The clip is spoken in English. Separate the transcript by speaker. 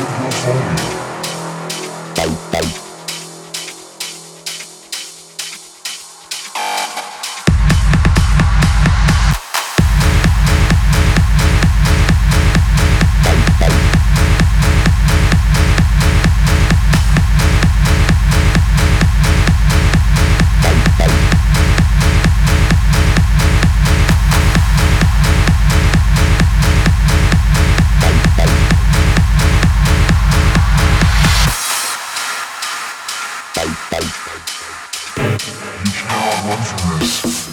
Speaker 1: Technophonia. You cannot run from this.